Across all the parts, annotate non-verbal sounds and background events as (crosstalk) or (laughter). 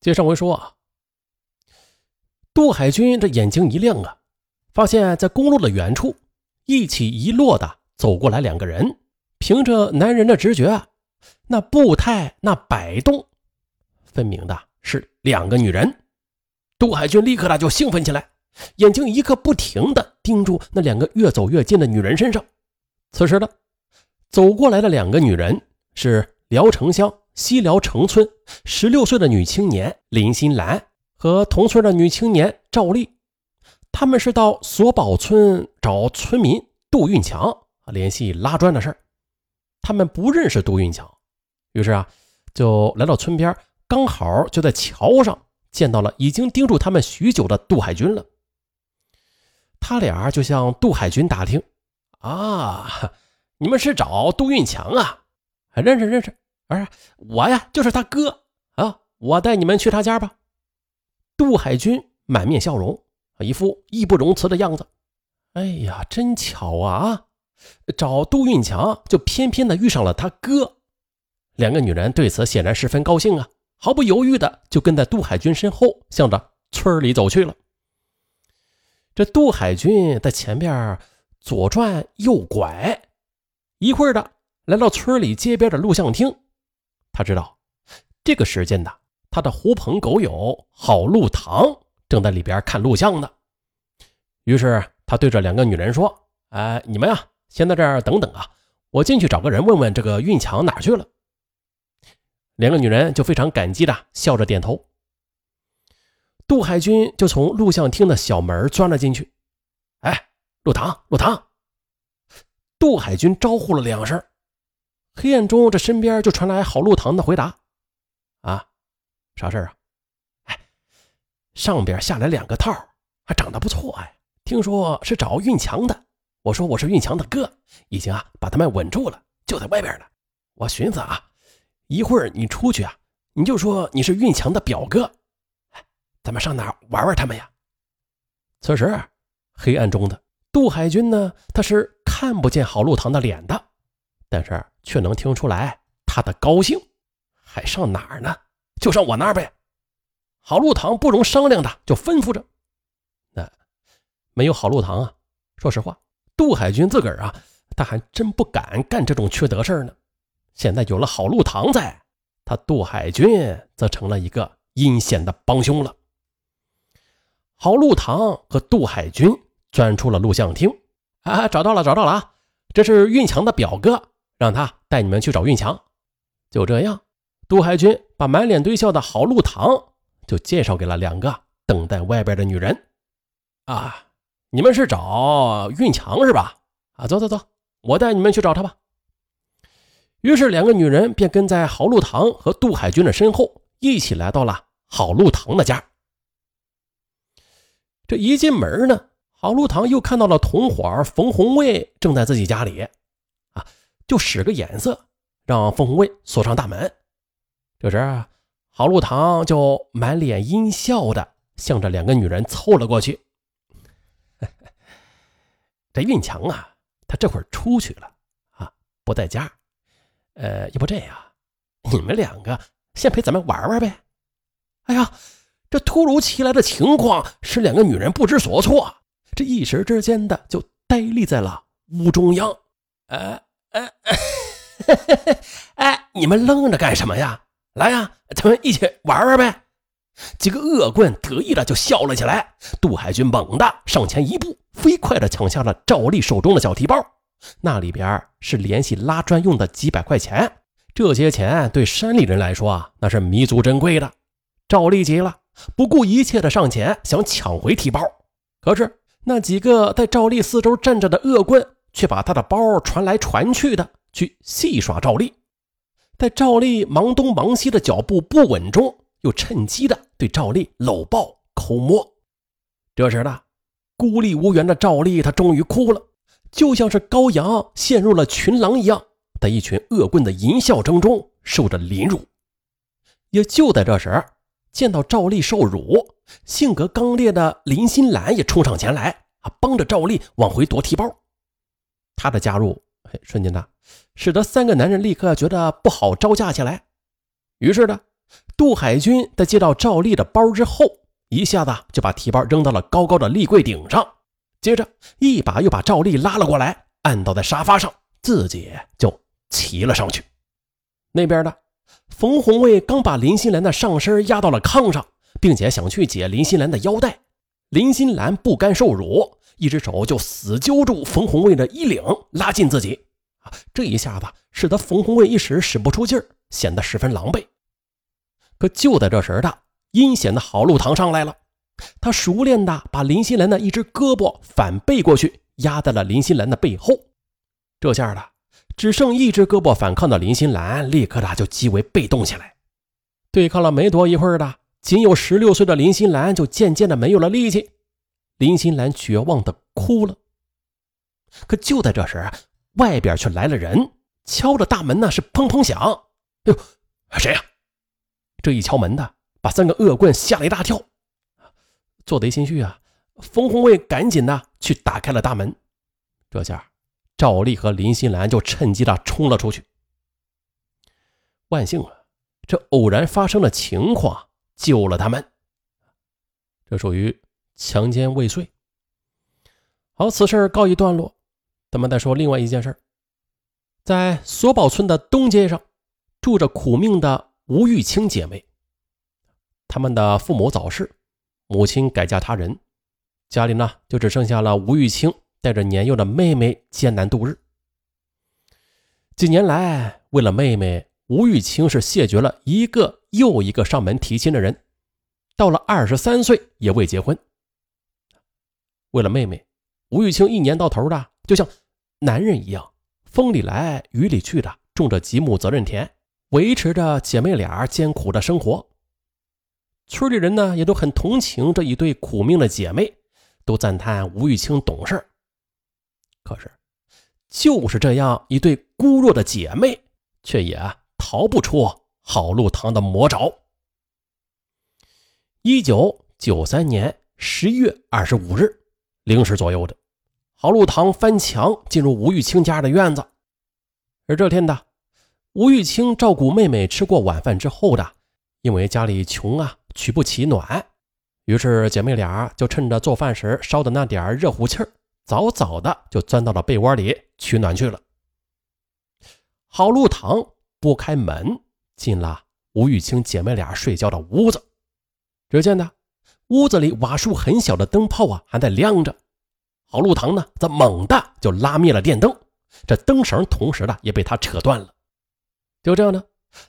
接上回说啊，杜海军这眼睛一亮啊，发现在公路的远处一起一落的走过来两个人。凭着男人的直觉，那步态那摆动，分明的是两个女人。杜海军立刻的就兴奋起来，眼睛一刻不停的盯住那两个越走越近的女人身上。此时呢，走过来的两个女人是聊城乡西辽城村十六岁的女青年林心兰和同村的女青年赵丽，他们是到索宝村找村民杜运强联系拉砖的事儿。他们不认识杜运强，于是啊，就来到村边，刚好就在桥上见到了已经盯住他们许久的杜海军了。他俩就向杜海军打听：“啊，你们是找杜运强啊？认识认识，儿，我呀就是他哥啊，我带你们去他家吧。”杜海军满面笑容，一副义不容辞的样子。哎呀，真巧啊！找杜运强，就偏偏的遇上了他哥。两个女人对此显然十分高兴啊，毫不犹豫的就跟在杜海军身后，向着村里走去了。这杜海军在前边左转右拐，一会儿的来到村里街边的录像厅。他知道这个时间呢，他的狐朋狗友郝路堂正在里边看录像呢。于是他对着两个女人说：“哎，你们呀。”先在这儿等等啊，我进去找个人问问这个运强哪去了。两个女人就非常感激的笑着点头。杜海军就从录像厅的小门钻了进去。哎，陆唐，陆唐！杜海军招呼了两声，黑暗中这身边就传来郝路堂的回答：“啊，啥事啊？哎，上边下来两个套，还长得不错哎，听说是找运强的。”我说我是运强的哥，已经啊把他们稳住了，就在外边呢。我寻思啊，一会儿你出去啊，你就说你是运强的表哥，咱们上哪玩玩他们呀？此时黑暗中的杜海军呢，他是看不见郝路堂的脸的，但是却能听出来他的高兴。还上哪儿呢？就上我那儿呗。郝路堂不容商量的就吩咐着。那没有郝路堂啊，说实话。杜海军自个儿啊，他还真不敢干这种缺德事儿呢。现在有了郝路堂在，他杜海军则成了一个阴险的帮凶了。郝路堂和杜海军钻出了录像厅，啊，找到了，找到了啊！这是运强的表哥，让他带你们去找运强。就这样，杜海军把满脸堆笑的郝路堂就介绍给了两个等待外边的女人。啊。你们是找运强是吧？啊，走走走，我带你们去找他吧。于是两个女人便跟在郝路堂和杜海军的身后，一起来到了郝路堂的家。这一进门呢，郝路堂又看到了同伙冯红卫正在自己家里，就使个眼色，让冯红卫锁上大门。这时，郝路堂就满脸阴笑的向着两个女人凑了过去。(laughs) 这运强啊，他这会儿出去了啊，不在家。呃，要不这样，你们两个先陪咱们玩玩呗。哎呀，这突如其来的情况使两个女人不知所措，这一时之间的就呆立在了屋中央。哎哎 (laughs) 哎，你们愣着干什么呀？来呀，咱们一起玩玩呗。几个恶棍得意的就笑了起来。杜海军猛地上前一步。飞快地抢下了赵丽手中的小提包，那里边是联系拉砖用的几百块钱。这些钱对山里人来说啊，那是弥足珍贵的。赵丽急了，不顾一切的上前想抢回提包，可是那几个在赵丽四周站着的恶棍却把他的包传来传去的去戏耍赵丽，在赵丽忙东忙西的脚步不稳中，又趁机的对赵丽搂抱抠摸。这时呢。孤立无援的赵丽，她终于哭了，就像是羔羊陷入了群狼一样，在一群恶棍的淫笑声中受着凌辱。也就在这时，见到赵丽受辱，性格刚烈的林心兰也冲上前来，啊，帮着赵丽往回夺提包。他的加入，嘿瞬间呢，使得三个男人立刻觉得不好招架起来。于是呢，杜海军在接到赵丽的包之后，一下子就把提包扔到了高高的立柜顶上，接着一把又把赵丽拉了过来，按倒在沙发上，自己就骑了上去。那边呢冯红卫刚把林心兰的上身压到了炕上，并且想去解林心兰的腰带，林心兰不甘受辱，一只手就死揪住冯红卫的衣领，拉近自己。啊这一下子使得冯红卫一时使不出劲儿，显得十分狼狈。可就在这时的阴险的郝路堂上来了，他熟练的把林心兰的一只胳膊反背过去，压在了林心兰的背后。这下的只剩一只胳膊反抗的林心兰，立刻的就极为被动起来。对抗了没多一会儿的，仅有十六岁的林心兰就渐渐的没有了力气。林心兰绝望的哭了。可就在这时，外边却来了人，敲着大门呢，是砰砰响。哎呦，谁呀？这一敲门的，把三个恶棍吓了一大跳。做贼心虚啊，冯红卫赶紧的去打开了大门。这下，赵丽和林心兰就趁机的冲了出去。万幸啊，这偶然发生的情况救了他们。这属于强奸未遂。好，此事告一段落。咱们再说另外一件事在索宝村的东街上，住着苦命的吴玉清姐妹。他们的父母早逝，母亲改嫁他人，家里呢就只剩下了吴玉清带着年幼的妹妹艰难度日。几年来，为了妹妹，吴玉清是谢绝了一个又一个上门提亲的人，到了二十三岁也未结婚。为了妹妹，吴玉清一年到头的。就像男人一样，风里来雨里去的种着几亩责任田，维持着姐妹俩艰苦的生活。村里人呢也都很同情这一对苦命的姐妹，都赞叹吴玉清懂事。可是，就是这样一对孤弱的姐妹，却也逃不出好路堂的魔爪。一九九三年十一月二十五日零时左右的。郝禄堂翻墙进入吴玉清家的院子，而这天的吴玉清照顾妹妹吃过晚饭之后的，因为家里穷啊，取不起暖，于是姐妹俩就趁着做饭时烧的那点热乎气儿，早早的就钻到了被窝里取暖去了。郝禄堂拨开门进了吴玉清姐妹俩睡觉的屋子，只见呢屋子里瓦数很小的灯泡啊还在亮着。郝路堂呢，则猛地就拉灭了电灯，这灯绳同时呢也被他扯断了。就这样呢，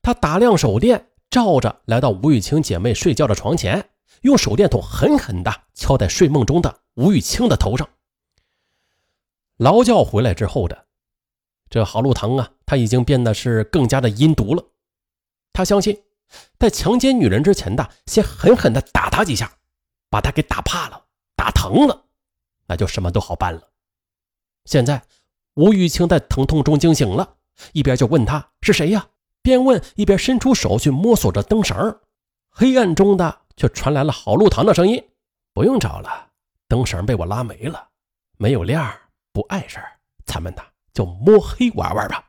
他打亮手电，照着来到吴玉清姐妹睡觉的床前，用手电筒狠狠地敲在睡梦中的吴玉清的头上。劳教回来之后的这郝路堂啊，他已经变得是更加的阴毒了。他相信，在强奸女人之前的，先狠狠地打她几下，把他给打怕了，打疼了。那就什么都好办了。现在，吴玉清在疼痛中惊醒了，一边就问他是谁呀，边问一边伸出手去摸索着灯绳。黑暗中的却传来了郝路堂的声音：“不用找了，灯绳被我拉没了，没有亮，不碍事咱们呢就摸黑玩玩吧。”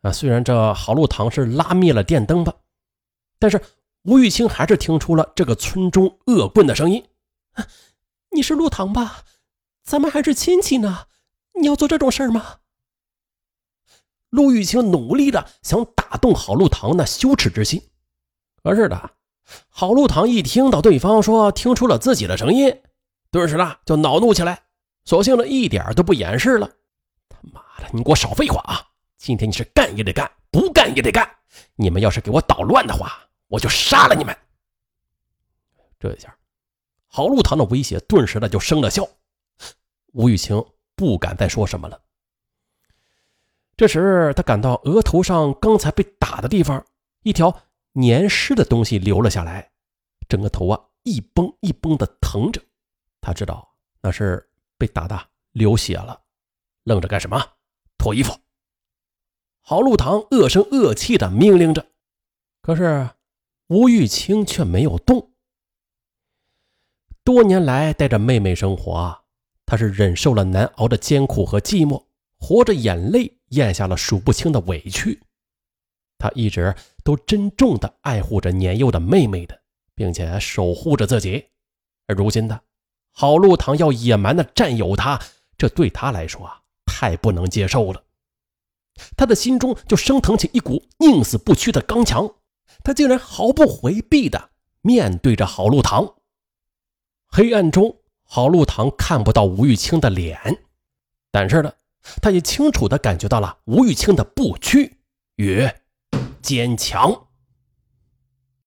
啊，虽然这郝路堂是拉灭了电灯吧，但是吴玉清还是听出了这个村中恶棍的声音。你是陆唐吧？咱们还是亲戚呢，你要做这种事儿吗？陆玉清努力的想打动郝陆唐那羞耻之心，可是的，郝陆唐一听到对方说听出了自己的声音，顿时呢就恼怒起来，索性呢一点都不掩饰了。他妈的，你给我少废话啊！今天你是干也得干，不干也得干。你们要是给我捣乱的话，我就杀了你们。这一下。郝禄堂的威胁顿时的就生了效，吴玉清不敢再说什么了。这时，他感到额头上刚才被打的地方，一条黏湿的东西流了下来，整个头啊一绷一绷的疼着。他知道那是被打的流血了，愣着干什么？脱衣服！郝禄堂恶声恶气的命令着，可是吴玉清却没有动。多年来带着妹妹生活，他是忍受了难熬的艰苦和寂寞，活着眼泪咽下了数不清的委屈。他一直都珍重的爱护着年幼的妹妹的，并且守护着自己。而如今的郝路堂要野蛮的占有她，这对他来说啊，太不能接受了。他的心中就升腾起一股宁死不屈的刚强，他竟然毫不回避的面对着郝路堂。黑暗中，郝路堂看不到吴玉清的脸，但是呢，他也清楚的感觉到了吴玉清的不屈与坚强。